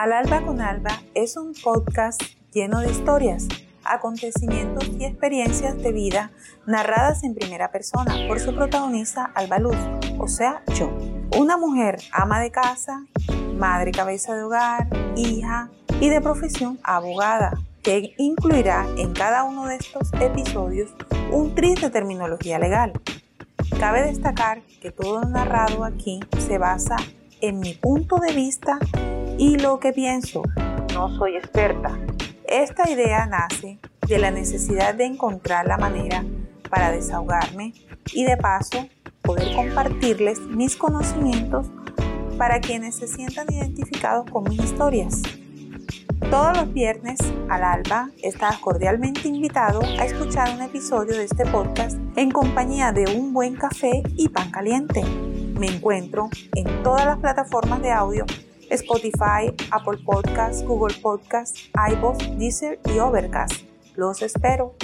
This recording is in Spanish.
Al Alba con Alba es un podcast lleno de historias, acontecimientos y experiencias de vida narradas en primera persona por su protagonista Alba Luz, o sea, yo. Una mujer ama de casa, madre cabeza de hogar, hija y de profesión abogada, que incluirá en cada uno de estos episodios un tris de terminología legal. Cabe destacar que todo narrado aquí se basa en mi punto de vista y lo que pienso. No soy experta. Esta idea nace de la necesidad de encontrar la manera para desahogarme y de paso poder compartirles mis conocimientos para quienes se sientan identificados con mis historias. Todos los viernes al alba estás cordialmente invitado a escuchar un episodio de este podcast en compañía de un buen café y pan caliente. Me encuentro en todas las plataformas de audio Spotify, Apple Podcasts, Google Podcasts, iVoox, Deezer y Overcast. Los espero.